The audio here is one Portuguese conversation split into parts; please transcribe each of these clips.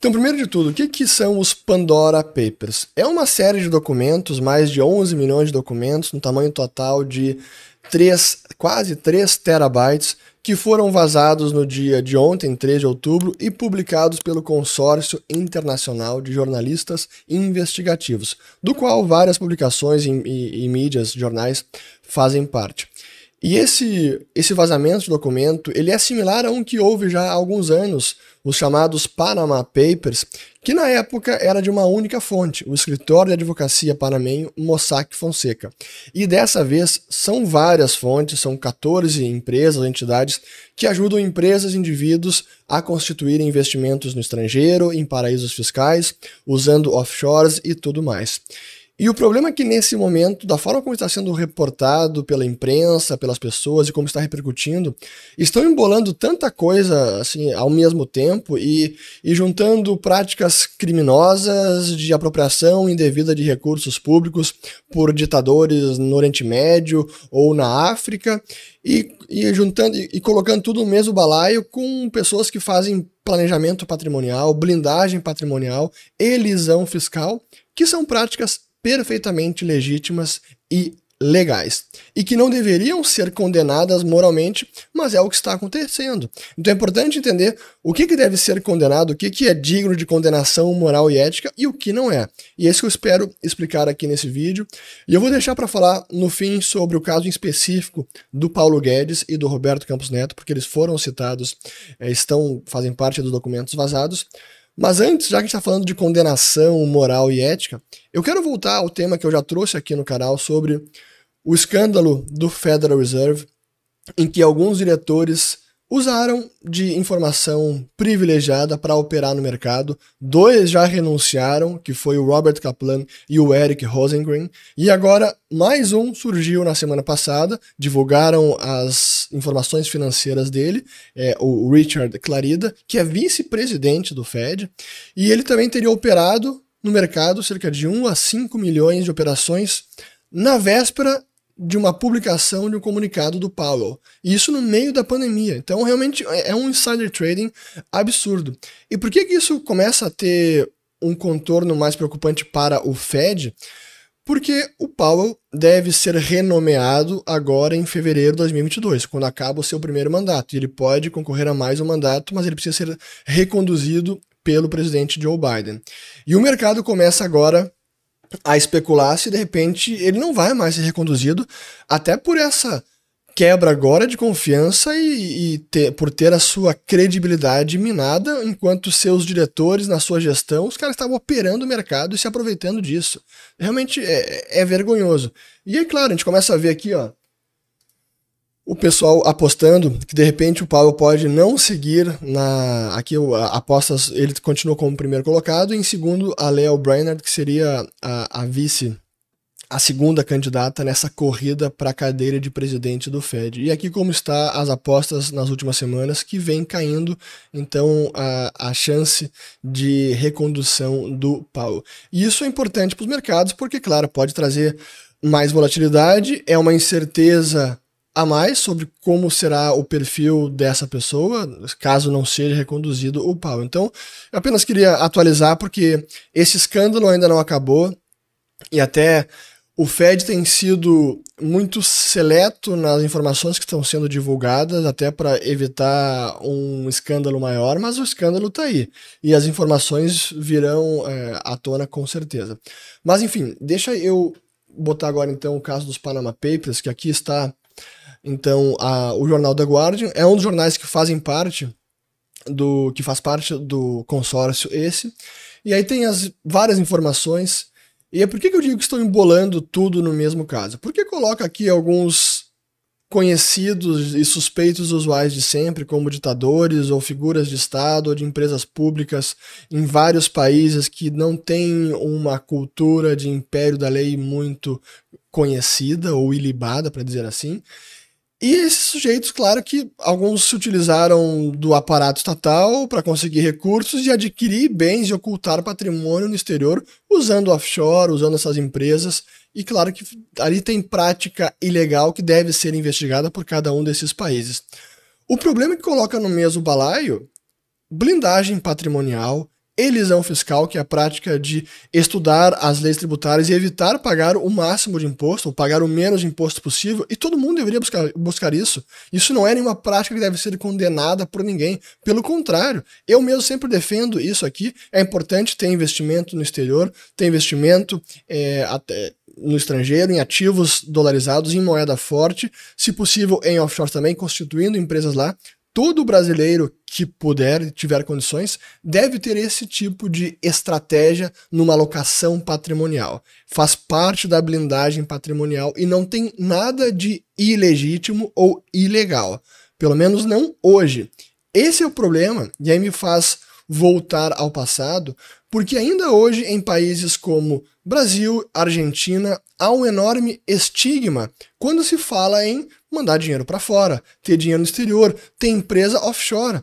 Então, primeiro de tudo, o que, que são os Pandora Papers? É uma série de documentos, mais de 11 milhões de documentos, no tamanho total de 3, quase 3 terabytes, que foram vazados no dia de ontem, 3 de outubro, e publicados pelo Consórcio Internacional de Jornalistas Investigativos, do qual várias publicações e, e, e mídias, jornais, fazem parte. E esse, esse vazamento de documento, ele é similar a um que houve já há alguns anos, os chamados Panama Papers, que na época era de uma única fonte, o escritório de advocacia panamenho Mossack Fonseca. E dessa vez são várias fontes, são 14 empresas, entidades que ajudam empresas e indivíduos a constituírem investimentos no estrangeiro, em paraísos fiscais, usando offshores e tudo mais. E o problema é que nesse momento, da forma como está sendo reportado pela imprensa, pelas pessoas e como está repercutindo, estão embolando tanta coisa assim ao mesmo tempo e, e juntando práticas criminosas de apropriação indevida de recursos públicos por ditadores no Oriente Médio ou na África e, e juntando e, colocando tudo no mesmo balaio com pessoas que fazem planejamento patrimonial, blindagem patrimonial, elisão fiscal, que são práticas perfeitamente legítimas e legais e que não deveriam ser condenadas moralmente, mas é o que está acontecendo. Então é importante entender o que, que deve ser condenado, o que, que é digno de condenação moral e ética e o que não é. E é isso que eu espero explicar aqui nesse vídeo. E eu vou deixar para falar no fim sobre o caso em específico do Paulo Guedes e do Roberto Campos Neto, porque eles foram citados, é, estão fazem parte dos documentos vazados. Mas antes, já que a gente está falando de condenação moral e ética, eu quero voltar ao tema que eu já trouxe aqui no canal sobre o escândalo do Federal Reserve, em que alguns diretores usaram de informação privilegiada para operar no mercado. Dois já renunciaram, que foi o Robert Kaplan e o Eric Rosengren, e agora mais um surgiu na semana passada, divulgaram as informações financeiras dele, é, o Richard Clarida, que é vice-presidente do Fed, e ele também teria operado no mercado cerca de 1 a 5 milhões de operações na véspera de uma publicação de um comunicado do Powell. E isso no meio da pandemia. Então, realmente é, é um insider trading absurdo. E por que, que isso começa a ter um contorno mais preocupante para o Fed? Porque o Powell deve ser renomeado agora em fevereiro de 2022, quando acaba o seu primeiro mandato. E ele pode concorrer a mais um mandato, mas ele precisa ser reconduzido pelo presidente Joe Biden. E o mercado começa agora a especular se de repente ele não vai mais ser reconduzido, até por essa quebra agora de confiança e, e ter, por ter a sua credibilidade minada, enquanto seus diretores na sua gestão, os caras estavam operando o mercado e se aproveitando disso. Realmente é, é vergonhoso. E aí, claro, a gente começa a ver aqui, ó, o pessoal apostando que de repente o Paulo pode não seguir na aqui apostas ele continua como primeiro colocado e em segundo a Leo Brainerd que seria a, a vice a segunda candidata nessa corrida para a cadeira de presidente do Fed. E aqui como está as apostas nas últimas semanas que vem caindo, então a, a chance de recondução do Paulo. E isso é importante para os mercados porque claro, pode trazer mais volatilidade, é uma incerteza a mais sobre como será o perfil dessa pessoa, caso não seja reconduzido o pau. Então, eu apenas queria atualizar porque esse escândalo ainda não acabou e até o Fed tem sido muito seleto nas informações que estão sendo divulgadas, até para evitar um escândalo maior, mas o escândalo está aí. E as informações virão é, à tona com certeza. Mas enfim, deixa eu botar agora então o caso dos Panama Papers, que aqui está então, a, o jornal The Guardian é um dos jornais que fazem parte do que faz parte do consórcio esse. E aí tem as várias informações. E é por que, que eu digo que estou embolando tudo no mesmo caso? Porque coloca aqui alguns conhecidos e suspeitos usuais de sempre, como ditadores ou figuras de Estado ou de empresas públicas em vários países que não têm uma cultura de império da lei muito conhecida ou ilibada, para dizer assim. E esses sujeitos, claro que alguns se utilizaram do aparato estatal para conseguir recursos e adquirir bens e ocultar patrimônio no exterior usando offshore, usando essas empresas. E claro que ali tem prática ilegal que deve ser investigada por cada um desses países. O problema que coloca no mesmo balaio blindagem patrimonial, elisão fiscal, que é a prática de estudar as leis tributárias e evitar pagar o máximo de imposto, ou pagar o menos de imposto possível, e todo mundo deveria buscar, buscar isso. Isso não é nenhuma prática que deve ser condenada por ninguém. Pelo contrário, eu mesmo sempre defendo isso aqui. É importante ter investimento no exterior, ter investimento é, até no estrangeiro, em ativos dolarizados, em moeda forte, se possível em offshore também, constituindo empresas lá, todo brasileiro que puder tiver condições deve ter esse tipo de estratégia numa alocação patrimonial. Faz parte da blindagem patrimonial e não tem nada de ilegítimo ou ilegal. Pelo menos não hoje. Esse é o problema, e aí me faz voltar ao passado, porque ainda hoje em países como Brasil, Argentina, há um enorme estigma quando se fala em mandar dinheiro para fora, ter dinheiro no exterior, ter empresa offshore.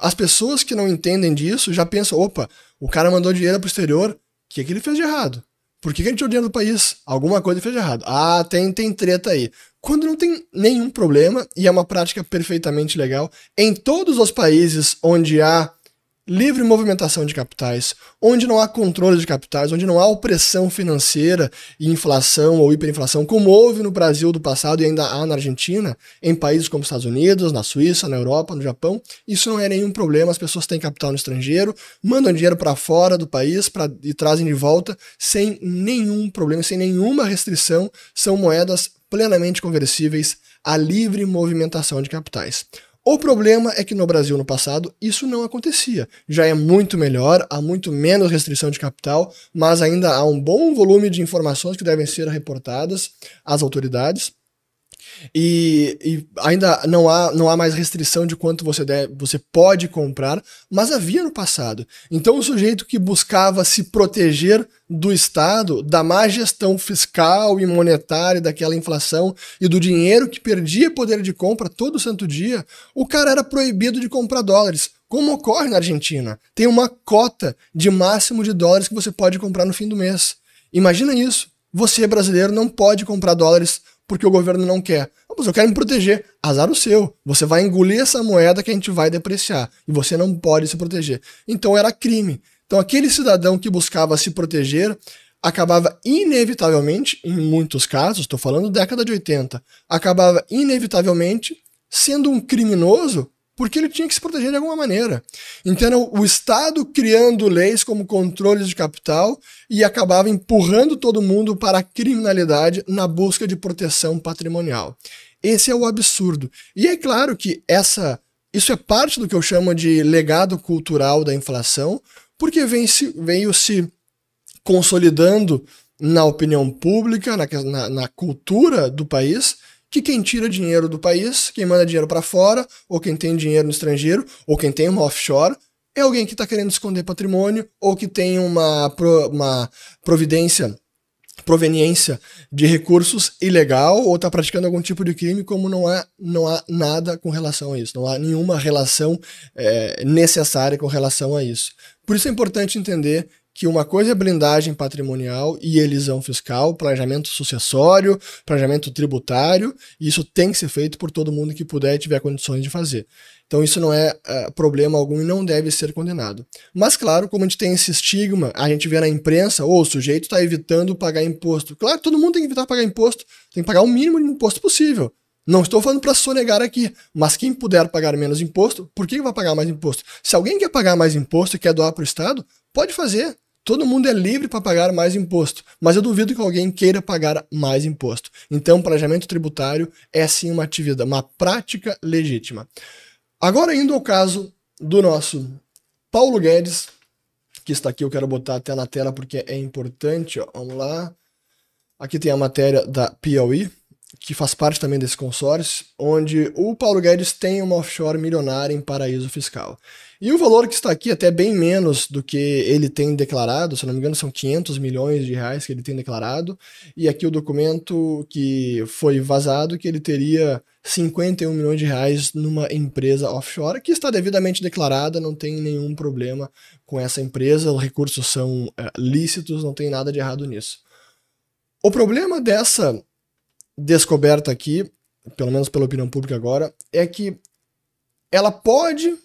As pessoas que não entendem disso já pensam: opa, o cara mandou dinheiro para o exterior, o que, que ele fez de errado? Por que, que ele tirou dinheiro do país? Alguma coisa ele fez de errado. Ah, tem, tem treta aí. Quando não tem nenhum problema e é uma prática perfeitamente legal, em todos os países onde há livre movimentação de capitais, onde não há controle de capitais, onde não há opressão financeira e inflação ou hiperinflação, como houve no Brasil do passado e ainda há na Argentina, em países como Estados Unidos, na Suíça, na Europa, no Japão, isso não é nenhum problema. As pessoas têm capital no estrangeiro, mandam dinheiro para fora do país pra, e trazem de volta sem nenhum problema, sem nenhuma restrição. São moedas plenamente conversíveis à livre movimentação de capitais. O problema é que no Brasil, no passado, isso não acontecia. Já é muito melhor, há muito menos restrição de capital, mas ainda há um bom volume de informações que devem ser reportadas às autoridades. E, e, ainda não há, não há mais restrição de quanto você, deve, você pode comprar, mas havia no passado. Então, o sujeito que buscava se proteger do Estado, da má gestão fiscal e monetária daquela inflação e do dinheiro que perdia poder de compra todo santo dia, o cara era proibido de comprar dólares. Como ocorre na Argentina? Tem uma cota de máximo de dólares que você pode comprar no fim do mês. Imagina isso. Você, brasileiro, não pode comprar dólares porque o governo não quer. Mas eu quero me proteger. Azar o seu. Você vai engolir essa moeda que a gente vai depreciar. E você não pode se proteger. Então era crime. Então aquele cidadão que buscava se proteger acabava inevitavelmente, em muitos casos, estou falando década de 80, acabava inevitavelmente sendo um criminoso porque ele tinha que se proteger de alguma maneira. Então, o Estado criando leis como controles de capital e acabava empurrando todo mundo para a criminalidade na busca de proteção patrimonial. Esse é o absurdo. E é claro que essa isso é parte do que eu chamo de legado cultural da inflação, porque vem se, veio se consolidando na opinião pública, na, na, na cultura do país, que quem tira dinheiro do país, quem manda dinheiro para fora, ou quem tem dinheiro no estrangeiro, ou quem tem uma offshore, é alguém que está querendo esconder patrimônio, ou que tem uma, pro, uma providência, proveniência de recursos ilegal, ou está praticando algum tipo de crime, como não há, não há nada com relação a isso, não há nenhuma relação é, necessária com relação a isso. Por isso é importante entender que uma coisa é blindagem patrimonial e elisão fiscal, planejamento sucessório, planejamento tributário, e isso tem que ser feito por todo mundo que puder e tiver condições de fazer. Então isso não é uh, problema algum e não deve ser condenado. Mas claro, como a gente tem esse estigma, a gente vê na imprensa, ou oh, o sujeito está evitando pagar imposto. Claro, todo mundo tem que evitar pagar imposto, tem que pagar o mínimo de imposto possível. Não estou falando para sonegar aqui, mas quem puder pagar menos imposto, por que vai pagar mais imposto? Se alguém quer pagar mais imposto e quer doar para o Estado, pode fazer. Todo mundo é livre para pagar mais imposto, mas eu duvido que alguém queira pagar mais imposto. Então, planejamento tributário é sim uma atividade, uma prática legítima. Agora, indo ao caso do nosso Paulo Guedes, que está aqui, eu quero botar até na tela porque é importante. Ó. Vamos lá. Aqui tem a matéria da Piauí, que faz parte também desse consórcio, onde o Paulo Guedes tem uma offshore milionária em paraíso fiscal. E o valor que está aqui é até bem menos do que ele tem declarado, se não me engano são 500 milhões de reais que ele tem declarado, e aqui o documento que foi vazado que ele teria 51 milhões de reais numa empresa offshore que está devidamente declarada, não tem nenhum problema com essa empresa, os recursos são é, lícitos, não tem nada de errado nisso. O problema dessa descoberta aqui, pelo menos pela opinião pública agora, é que ela pode,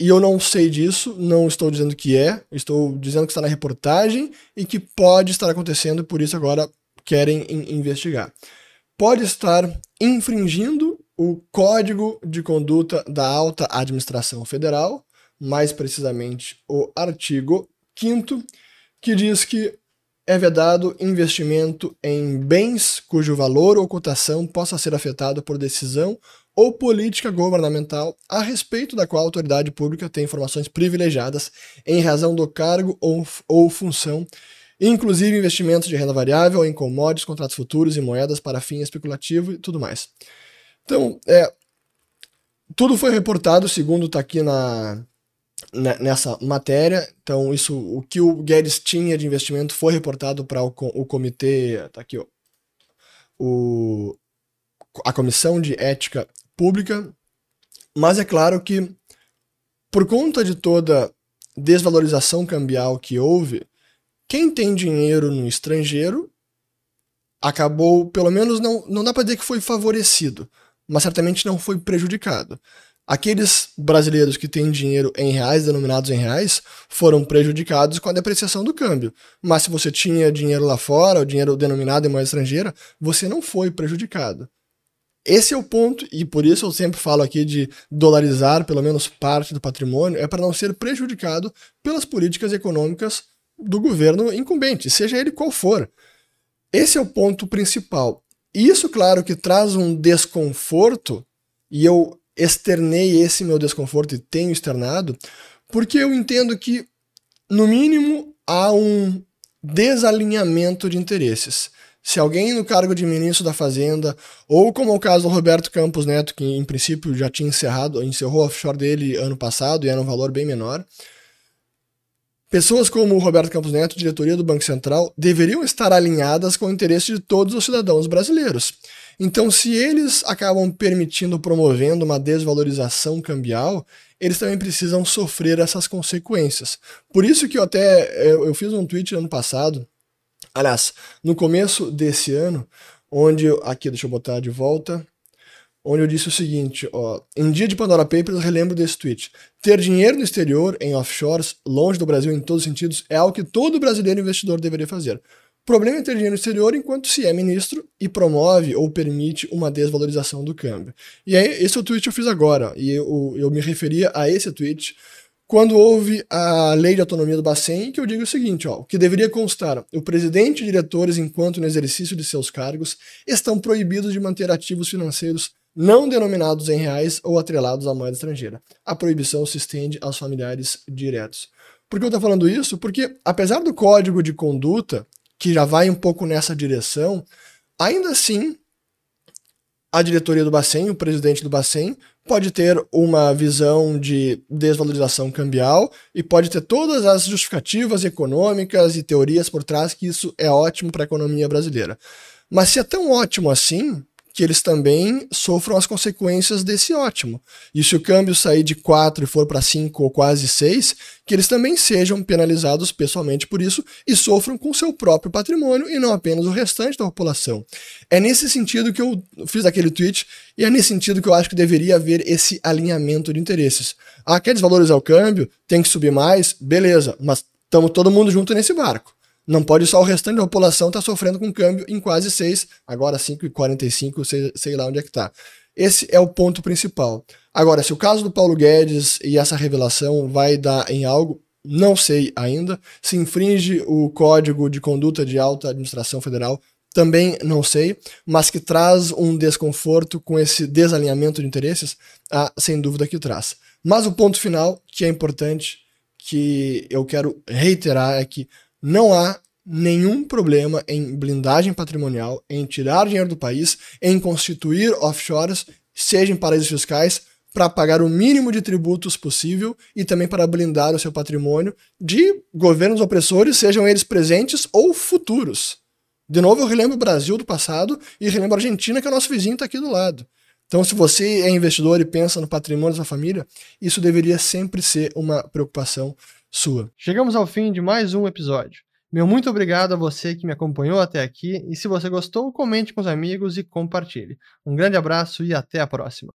e eu não sei disso, não estou dizendo que é, estou dizendo que está na reportagem e que pode estar acontecendo, por isso agora querem investigar. Pode estar infringindo o Código de Conduta da Alta Administração Federal, mais precisamente o artigo 5 que diz que é vedado investimento em bens cujo valor ou cotação possa ser afetado por decisão ou política governamental a respeito da qual a autoridade pública tem informações privilegiadas em razão do cargo ou, ou função, inclusive investimentos de renda variável em commodities, contratos futuros e moedas para fim especulativo e tudo mais. Então, é, tudo foi reportado, segundo está aqui na, nessa matéria. Então, isso, o que o Guedes tinha de investimento foi reportado para o, o comitê, tá aqui, ó, o, a Comissão de Ética Pública. Mas é claro que, por conta de toda desvalorização cambial que houve, quem tem dinheiro no estrangeiro acabou, pelo menos não, não dá para dizer que foi favorecido, mas certamente não foi prejudicado. Aqueles brasileiros que têm dinheiro em reais, denominados em reais, foram prejudicados com a depreciação do câmbio. Mas se você tinha dinheiro lá fora, o dinheiro denominado em moeda estrangeira, você não foi prejudicado. Esse é o ponto, e por isso eu sempre falo aqui de dolarizar pelo menos parte do patrimônio, é para não ser prejudicado pelas políticas econômicas do governo incumbente, seja ele qual for. Esse é o ponto principal. Isso, claro, que traz um desconforto, e eu externei esse meu desconforto e tenho externado, porque eu entendo que, no mínimo, há um desalinhamento de interesses. Se alguém no cargo de ministro da Fazenda, ou como é o caso do Roberto Campos Neto, que em princípio já tinha encerrado, encerrou o offshore dele ano passado e era um valor bem menor, Pessoas como o Roberto Campos Neto, diretoria do Banco Central, deveriam estar alinhadas com o interesse de todos os cidadãos brasileiros. Então, se eles acabam permitindo, promovendo uma desvalorização cambial, eles também precisam sofrer essas consequências. Por isso que eu até eu, eu fiz um tweet ano passado, aliás, no começo desse ano, onde aqui deixa eu botar de volta onde eu disse o seguinte, ó, em dia de Pandora Papers, relembro desse tweet. Ter dinheiro no exterior, em offshores, longe do Brasil em todos os sentidos, é algo que todo brasileiro investidor deveria fazer. O problema é ter dinheiro no exterior enquanto se é ministro e promove ou permite uma desvalorização do câmbio. E aí, esse é o tweet que eu fiz agora, e eu, eu me referia a esse tweet quando houve a lei de autonomia do Bacen, que eu digo o seguinte, ó, o que deveria constar, o presidente e diretores, enquanto no exercício de seus cargos, estão proibidos de manter ativos financeiros não denominados em reais ou atrelados à moeda estrangeira. A proibição se estende aos familiares diretos. Por que eu estou falando isso? Porque, apesar do código de conduta, que já vai um pouco nessa direção, ainda assim, a diretoria do Bacen, o presidente do Bacen, pode ter uma visão de desvalorização cambial e pode ter todas as justificativas econômicas e teorias por trás que isso é ótimo para a economia brasileira. Mas se é tão ótimo assim, que eles também sofram as consequências desse ótimo. E se o câmbio sair de 4 e for para 5 ou quase 6, que eles também sejam penalizados pessoalmente por isso e sofram com seu próprio patrimônio e não apenas o restante da população. É nesse sentido que eu fiz aquele tweet e é nesse sentido que eu acho que deveria haver esse alinhamento de interesses. Ah, quer desvalorizar o câmbio? Tem que subir mais? Beleza, mas estamos todo mundo junto nesse barco. Não pode só o restante da população estar tá sofrendo com câmbio em quase 6, agora 5,45, sei, sei lá onde é que está. Esse é o ponto principal. Agora, se o caso do Paulo Guedes e essa revelação vai dar em algo, não sei ainda. Se infringe o Código de Conduta de Alta Administração Federal, também não sei, mas que traz um desconforto com esse desalinhamento de interesses, ah, sem dúvida que traz. Mas o ponto final, que é importante, que eu quero reiterar, é que não há nenhum problema em blindagem patrimonial, em tirar dinheiro do país, em constituir offshores, seja em paraísos fiscais, para pagar o mínimo de tributos possível e também para blindar o seu patrimônio de governos opressores, sejam eles presentes ou futuros. De novo, eu relembro o Brasil do passado e relembro a Argentina, que é o nosso vizinho está aqui do lado. Então, se você é investidor e pensa no patrimônio da sua família, isso deveria sempre ser uma preocupação sua. Chegamos ao fim de mais um episódio. Meu muito obrigado a você que me acompanhou até aqui e se você gostou, comente com os amigos e compartilhe. Um grande abraço e até a próxima.